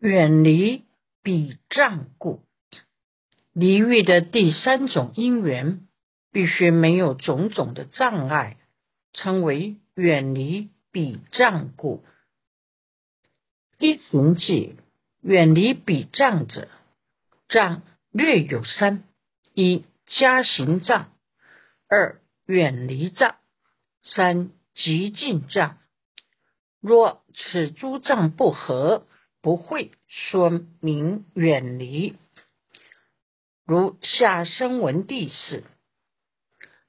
远离彼障故。离欲的第三种因缘，必须没有种种的障碍，称为远离彼障故。一行记，远离彼障者，障略有三：一加行障，二远离障，三极尽障。若此诸障不合，不会说明远离。如下生文第四，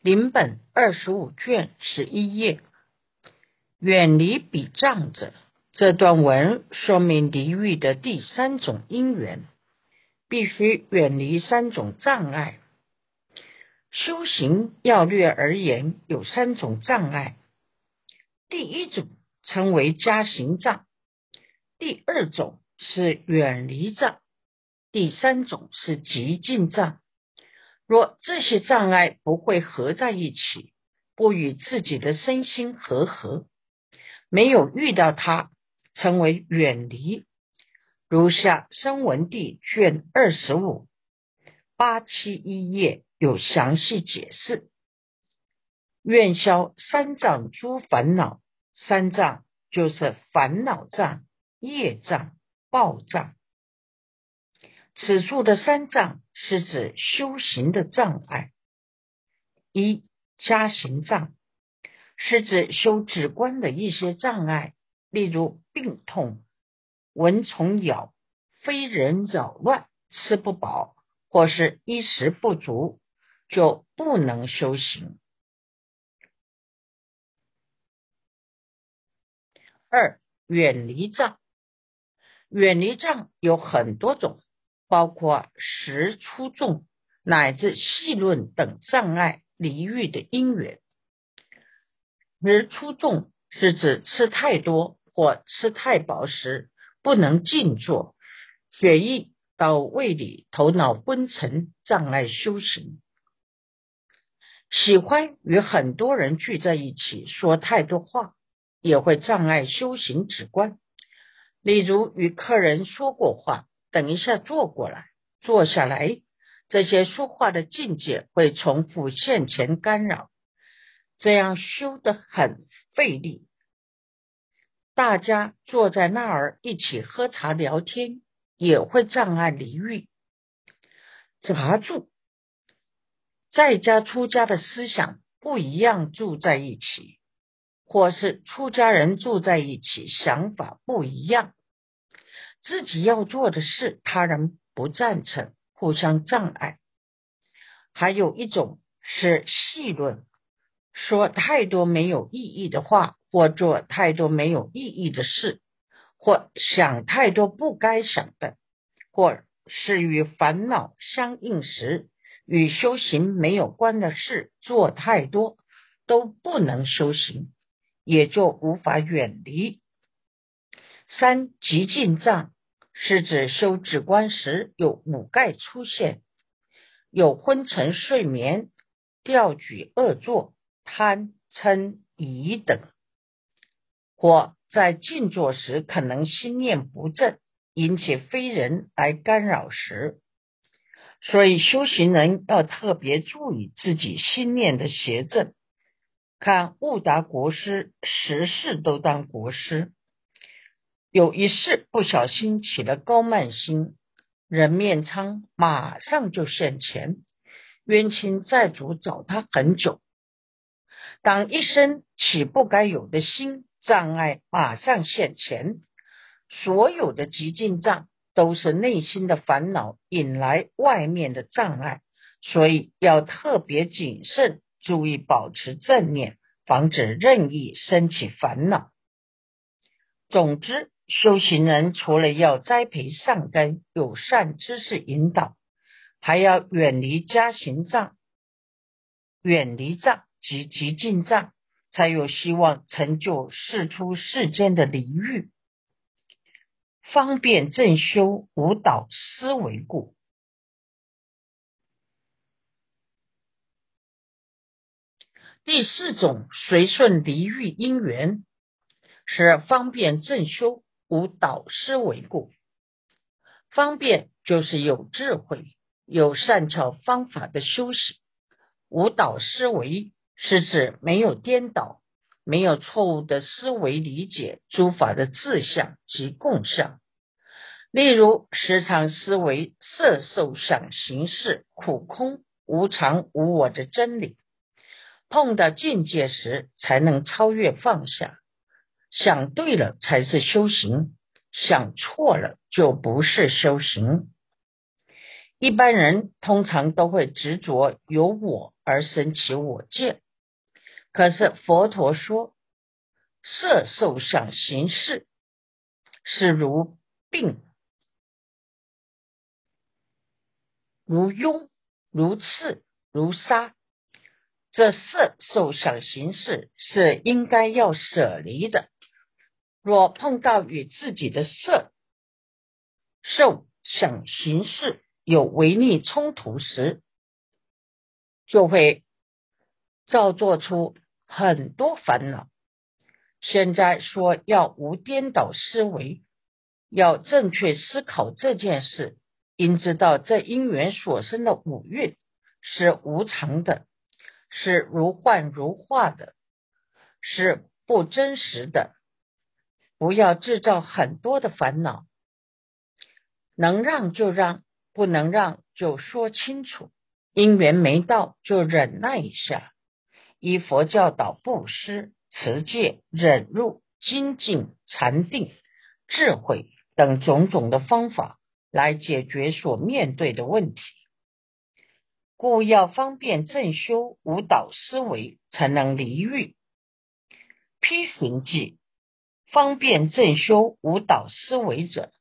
临本二十五卷十一页，远离彼障者，这段文说明离欲的第三种因缘，必须远离三种障碍。修行要略而言，有三种障碍。第一种称为加行障，第二种是远离障。第三种是极尽障，若这些障碍不会合在一起，不与自己的身心合合，没有遇到它，称为远离。如下声闻地卷二十五八七一页有详细解释。愿消三障诸烦恼，三障就是烦恼障、业障、报障。此处的三障是指修行的障碍。一加行障是指修止观的一些障碍，例如病痛、蚊虫咬、非人扰乱、吃不饱或是衣食不足，就不能修行。二远离障，远离障有很多种。包括食出众乃至细论等障碍离欲的因缘。而出众是指吃太多或吃太饱时不能静坐，血液到胃里，头脑昏沉，障碍修行。喜欢与很多人聚在一起说太多话，也会障碍修行止观。例如与客人说过话。等一下，坐过来，坐下来。这些说话的境界会重复现前干扰，这样修得很费力。大家坐在那儿一起喝茶聊天，也会障碍离欲。杂住，在家出家的思想不一样，住在一起，或是出家人住在一起，想法不一样。自己要做的事，他人不赞成，互相障碍。还有一种是戏论，说太多没有意义的话，或做太多没有意义的事，或想太多不该想的，或是与烦恼相应时，与修行没有关的事做太多，都不能修行，也就无法远离。三极尽障。是指修止观时有五盖出现，有昏沉睡眠、吊举恶作、贪嗔疑等，或在静坐时可能心念不正，引起非人来干扰时，所以修行人要特别注意自己心念的邪正。看悟达国师，时事都当国师。有一事不小心起了高慢心，人面疮马上就现前，冤亲债主找他很久。当一生起不该有的心障碍马上现前，所有的极尽障都是内心的烦恼引来外面的障碍，所以要特别谨慎，注意保持正念，防止任意升起烦恼。总之。修行人除了要栽培善根、有善知识引导，还要远离加行障、远离障及极尽障，才有希望成就世出世间的离欲，方便正修无导思维故。第四种随顺离欲因缘，是方便正修。无导师为故，方便就是有智慧、有善巧方法的修行。无导思维是指没有颠倒、没有错误的思维理解诸法的自相及共相。例如，时常思维色、受、想、行、识、苦、空、无常、无我的真理，碰到境界时才能超越放下。想对了才是修行，想错了就不是修行。一般人通常都会执着有我而生起我见，可是佛陀说，色、受、想、行、识是如病。如庸如刺如沙，这色受想行识是应该要舍离的。若碰到与自己的色受想行识有违逆冲突时，就会造作出很多烦恼。现在说要无颠倒思维，要正确思考这件事。应知道，这因缘所生的五蕴是无常的，是如幻如化的，是不真实的。不要制造很多的烦恼，能让就让，不能让就说清楚。因缘没到就忍耐一下。依佛教导布施、持戒、忍辱、精进、禅定、智慧等种种的方法。来解决所面对的问题，故要方便正修无导思维，才能离欲。批寻记，方便正修无导思维者，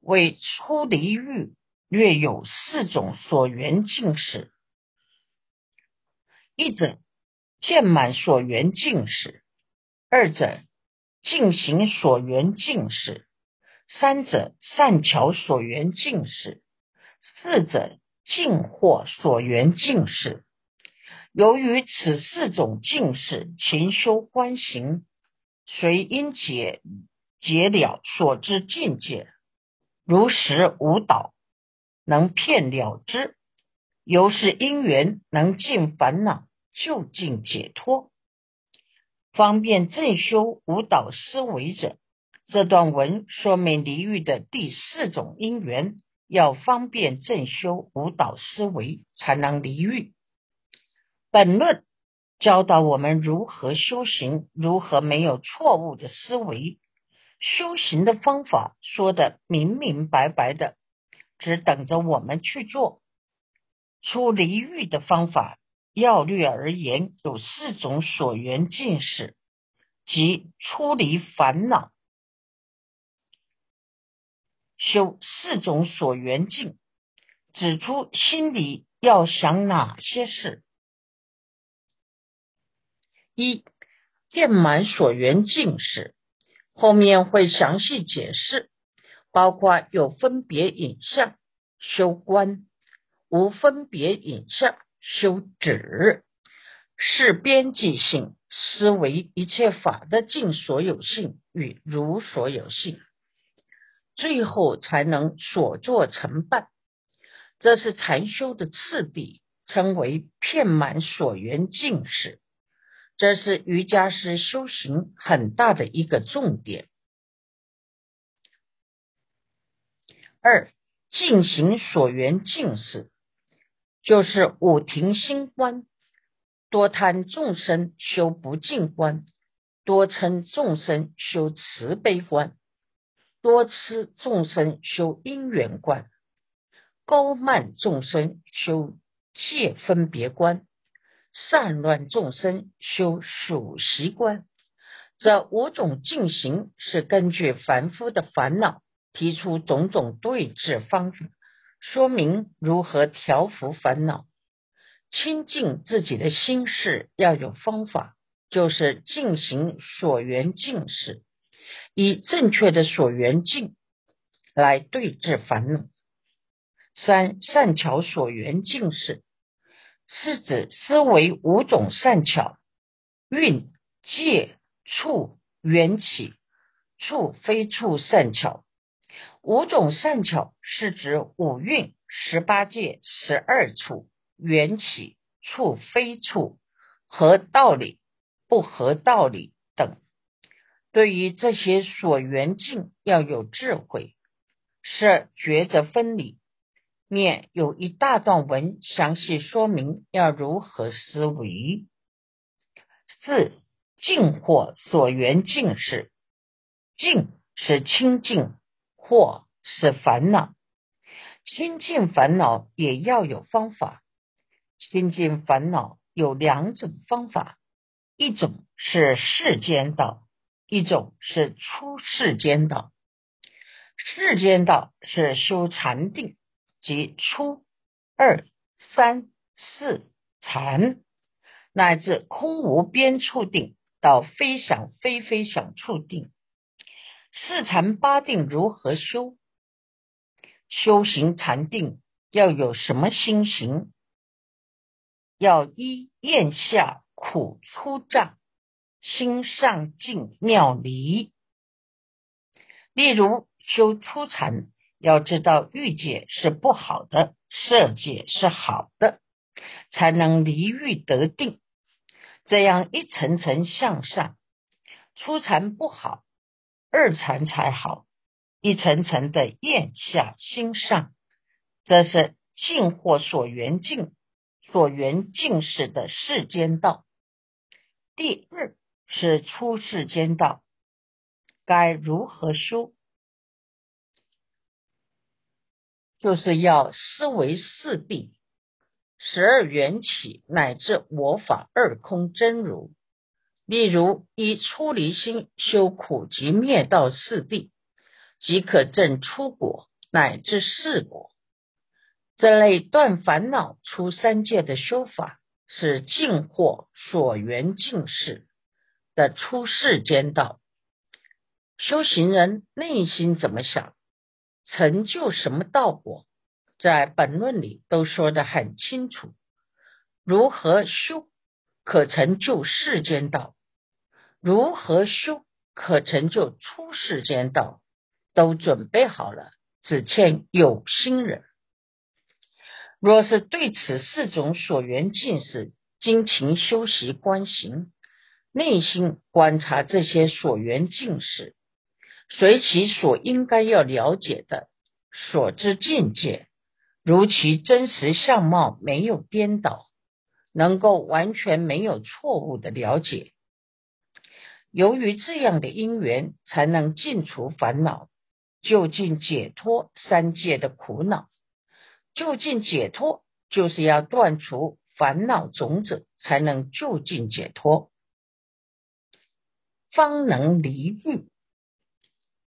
为出离欲，略有四种所缘境识：一者见满所缘境识；二者进行所缘境识。三者善巧所缘境识，四者净或所缘境识。由于此四种境识勤修观行，随因解解了所知境界，如实无导，能骗了之，由是因缘能尽烦恼，就近解脱，方便正修无导思维者。这段文说明离欲的第四种因缘，要方便正修无导思维，才能离欲。本论教导我们如何修行，如何没有错误的思维。修行的方法说的明明白白的，只等着我们去做。出离欲的方法，要略而言，有四种所缘境识，即出离烦恼。修四种所缘境，指出心里要想哪些事。一遍满所缘境时，后面会详细解释，包括有分别影像修观，无分别影像修止，是边际性思维一切法的尽所有性与如所有性。最后才能所作成办，这是禅修的次第，称为遍满所缘境识。这是瑜伽师修行很大的一个重点。二进行所缘境识，就是五停心观，多贪众生修不净观，多称众生修慈悲观。多吃众生修因缘观，高慢众生修界分别观，善乱众生修属习观。这五种进行是根据凡夫的烦恼，提出种种对治方法，说明如何调伏烦恼，清净自己的心事要有方法，就是进行所缘净事。以正确的所缘境来对治烦恼。三善巧所缘境事，是指思维五种善巧运界处缘起处非处善巧，五种善巧是指五蕴、十八界、十二处、缘起处、非处、合道理、不合道理等。对于这些所缘境，要有智慧，是抉择分离。面有一大段文，详细说明要如何思维。四净或所缘净是净是清净，或是烦恼。清净烦恼也要有方法。清净烦恼有两种方法，一种是世间道，一种是出世间道。世间道是修禅定。即初、二、三、四禅，乃至空无边处定，到非想非非想处定，四禅八定如何修？修行禅定要有什么心行？要依咽下苦出障，心上净妙离。例如修初禅。要知道欲界是不好的，色界是好的，才能离欲得定。这样一层层向上，初禅不好，二禅才好。一层层的咽下心上，这是净或所缘净，所缘净是的世间道。第二是出世间道，该如何修？就是要思维四谛、十二缘起乃至我法二空真如。例如，以出离心修苦集灭道四谛，即可证出果乃至四果。这类断烦恼出三界的修法，是净或所缘净事的出世间道。修行人内心怎么想？成就什么道果，在本论里都说得很清楚。如何修可成就世间道？如何修可成就出世间道？都准备好了，只欠有心人。若是对此四种所缘境事，精勤修习观行，内心观察这些所缘境事。随其所应该要了解的所知境界，如其真实相貌没有颠倒，能够完全没有错误的了解。由于这样的因缘，才能尽除烦恼，就近解脱三界的苦恼。就近解脱，就是要断除烦恼种子，才能就近解脱，方能离欲。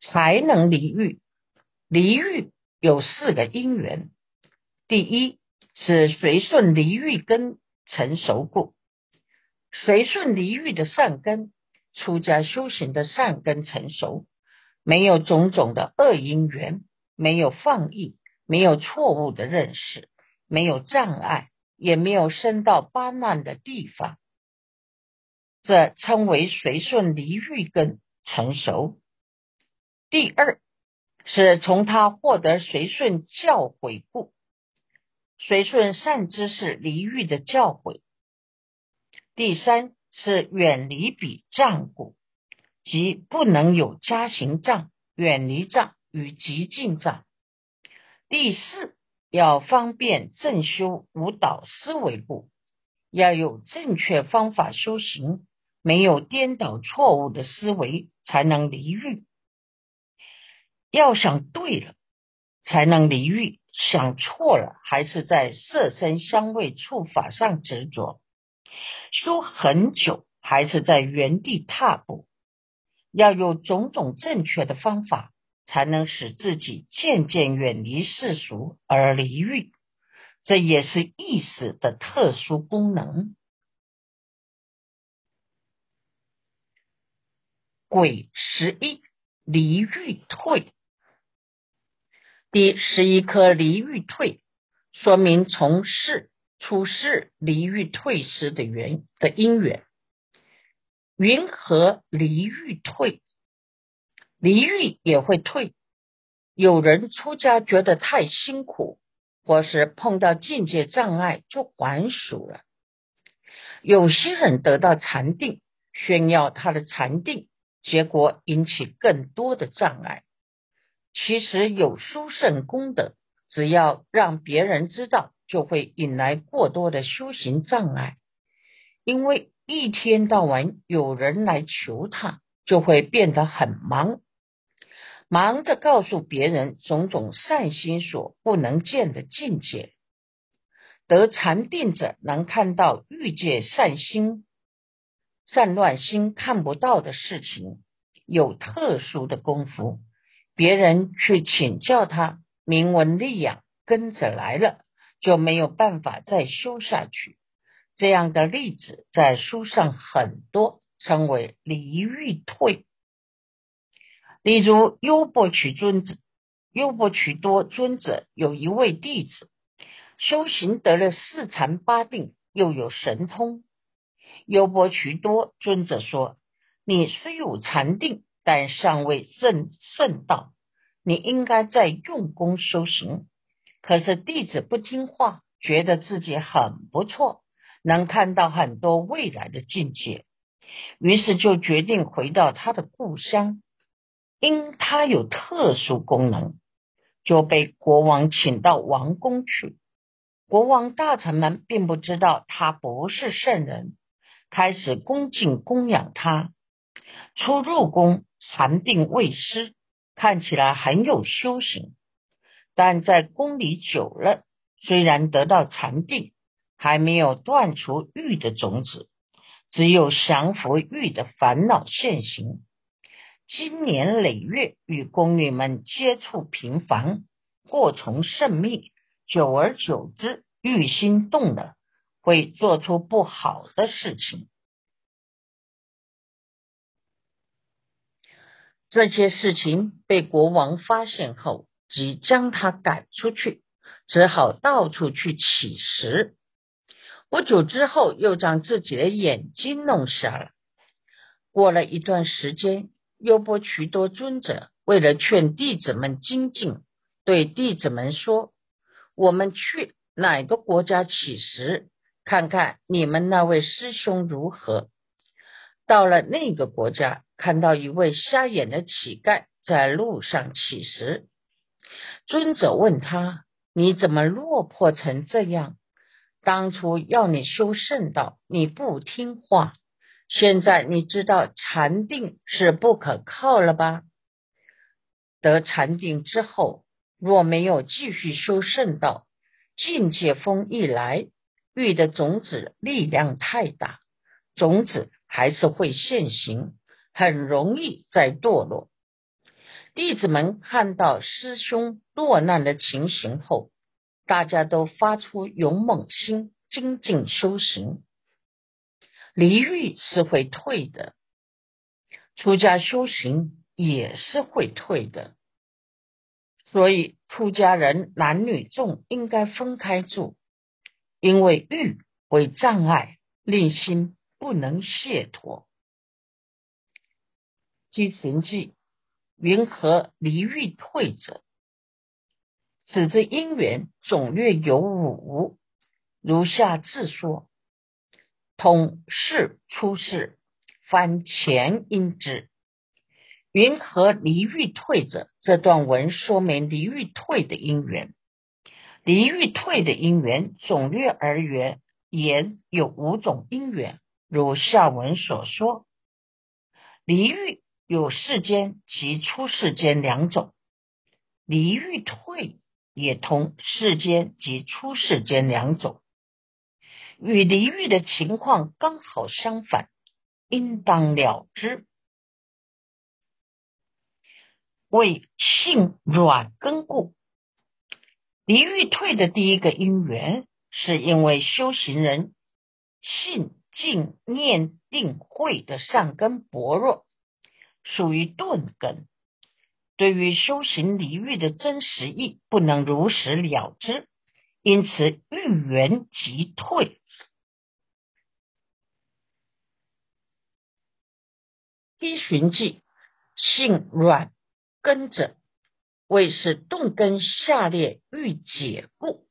才能离欲，离欲有四个因缘。第一是随顺离欲根成熟故，随顺离欲的善根，出家修行的善根成熟，没有种种的恶因缘，没有放逸，没有错误的认识，没有障碍，也没有生到八难的地方，这称为随顺离欲根成熟。第二是从他获得随顺教诲故，随顺善知识离欲的教诲。第三是远离彼障故，即不能有加行障、远离障与极尽障。第四要方便正修无导思维故，要有正确方法修行，没有颠倒错误的思维，才能离欲。要想对了，才能离欲；想错了，还是在色身香味触法上执着，修很久，还是在原地踏步。要有种种正确的方法，才能使自己渐渐远离世俗而离欲。这也是意识的特殊功能。鬼十一离欲退。第十一颗离欲退，说明从事出世离欲退时的缘的因缘。云何离欲退？离欲也会退，有人出家觉得太辛苦，或是碰到境界障碍就还俗了。有些人得到禅定，炫耀他的禅定，结果引起更多的障碍。其实有殊胜功德，只要让别人知道，就会引来过多的修行障碍。因为一天到晚有人来求他，就会变得很忙，忙着告诉别人种种善心所不能见的境界。得禅定者能看到欲界善心、善乱心看不到的事情，有特殊的功夫。别人去请教他，名闻利养，跟着来了，就没有办法再修下去。这样的例子在书上很多，称为离欲退。例如优波曲尊者，优波曲多尊者有一位弟子。修行得了四禅八定，又有神通。优波渠多尊者说：“你虽有禅定，但尚未证圣道，你应该在用功修行。”可是弟子不听话，觉得自己很不错，能看到很多未来的境界，于是就决定回到他的故乡。因他有特殊功能，就被国王请到王宫去。国王大臣们并不知道他不是圣人，开始恭敬供养他。初入宫，禅定未失，看起来很有修行，但在宫里久了，虽然得到禅定，还没有断除欲的种子，只有降服欲的烦恼现行。经年累月与宫女们接触频繁，过从甚密。久而久之，欲心动了，会做出不好的事情。这些事情被国王发现后，即将他赶出去，只好到处去乞食。不久之后，又将自己的眼睛弄瞎了。过了一段时间，优波渠多尊者为了劝弟子们精进，对弟子们说。我们去哪个国家乞食，看看你们那位师兄如何？到了那个国家，看到一位瞎眼的乞丐在路上乞食。尊者问他：“你怎么落魄成这样？当初要你修圣道，你不听话，现在你知道禅定是不可靠了吧？得禅定之后。”若没有继续修圣道，境界风一来，欲的种子力量太大，种子还是会现行，很容易在堕落。弟子们看到师兄落难的情形后，大家都发出勇猛心，精进修行。离欲是会退的，出家修行也是会退的。所以，出家人男女众应该分开住，因为欲为障碍，令心不能解脱。积存记，云何离欲退者？此之因缘总略有五，如下自说：通世出世，翻前因之。云何离欲退者？这段文说明离欲退的因缘。离欲退的因缘，总略而言，言有五种因缘，如下文所说。离欲有世间及出世间两种，离欲退也同世间及出世间两种，与离欲的情况刚好相反，应当了之。为性软根故，离欲退的第一个因缘，是因为修行人性静念定慧的善根薄弱，属于钝根，对于修行离欲的真实意不能如实了知，因此欲缘即退。依循记性软。根者为是动根下列欲解故。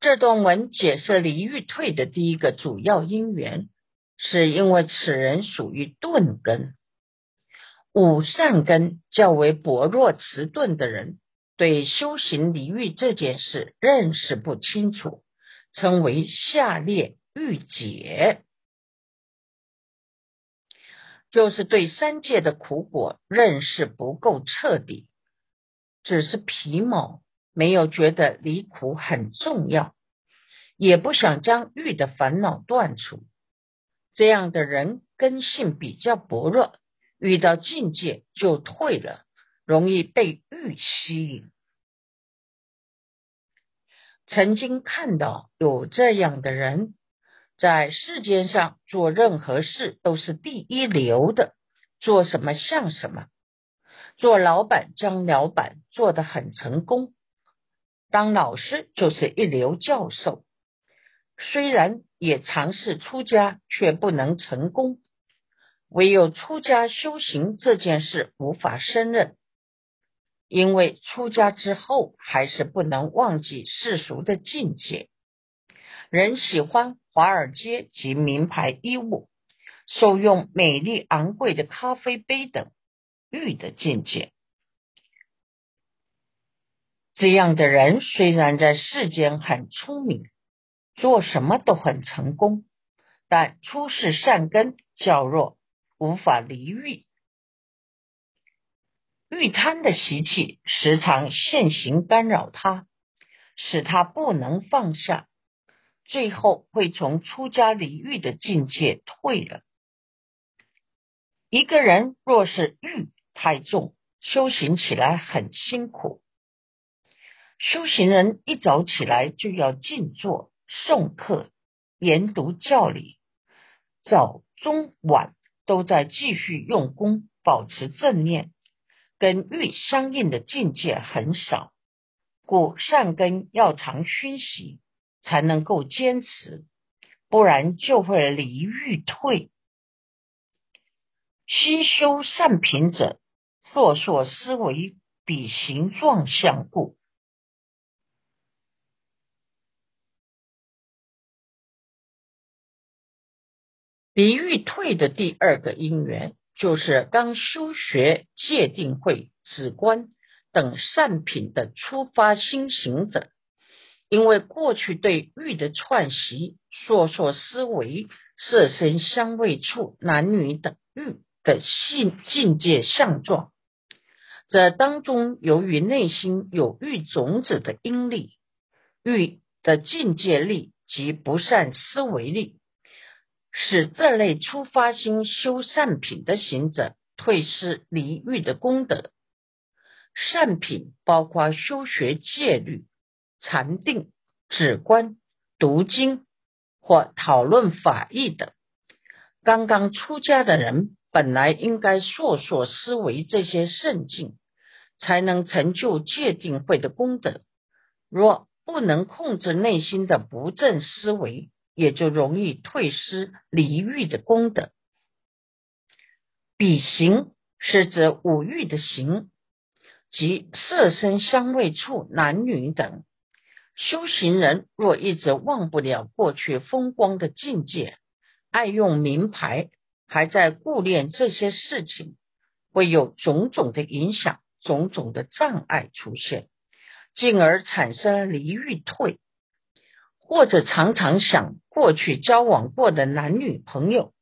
这段文解释离欲退的第一个主要因缘，是因为此人属于钝根，五善根较为薄弱迟钝的人，对修行离欲这件事认识不清楚，称为下列欲解，就是对三界的苦果认识不够彻底，只是皮毛。没有觉得离苦很重要，也不想将欲的烦恼断除。这样的人根性比较薄弱，遇到境界就退了，容易被欲吸引。曾经看到有这样的人，在世间上做任何事都是第一流的，做什么像什么。做老板将老板做得很成功。当老师就是一流教授，虽然也尝试出家，却不能成功。唯有出家修行这件事无法胜任，因为出家之后还是不能忘记世俗的境界。人喜欢华尔街及名牌衣物，受用美丽昂贵的咖啡杯等，欲的境界。这样的人虽然在世间很聪明，做什么都很成功，但出世善根较弱，无法离欲。欲贪的习气时常现行干扰他，使他不能放下，最后会从出家离欲的境界退了。一个人若是欲太重，修行起来很辛苦。修行人一早起来就要静坐、送客、研读教理，早、中、晚都在继续用功，保持正念，跟欲相应的境界很少，故善根要常熏习，才能够坚持，不然就会离欲退。心修善品者，烁烁思维比形状相故。离欲退的第二个因缘，就是刚修学戒定慧、止观等善品的出发心行者，因为过去对欲的串习、烁烁思维、色身香味触、男女等欲的性境界相状，这当中由于内心有欲种子的因力、欲的境界力及不善思维力。使这类出发心修善品的行者退失离欲的功德。善品包括修学戒律、禅定、止观、读经或讨论法义等。刚刚出家的人本来应该烁烁思维这些圣境，才能成就戒定慧的功德。若不能控制内心的不正思维，也就容易退失离欲的功德。比行是指五欲的行，即色身香味触男女等。修行人若一直忘不了过去风光的境界，爱用名牌，还在顾念这些事情，会有种种的影响，种种的障碍出现，进而产生离欲退。或者常常想过去交往过的男女朋友，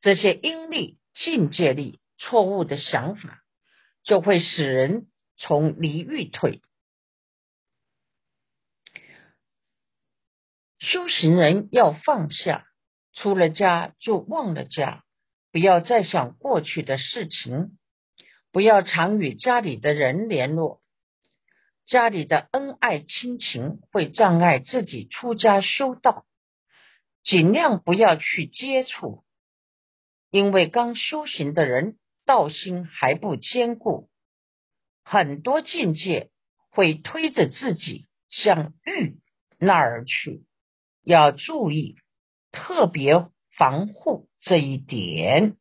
这些阴力、境界力错误的想法，就会使人从离欲退。修行人要放下，出了家就忘了家，不要再想过去的事情，不要常与家里的人联络。家里的恩爱亲情会障碍自己出家修道，尽量不要去接触，因为刚修行的人道心还不坚固，很多境界会推着自己向欲那儿去，要注意，特别防护这一点。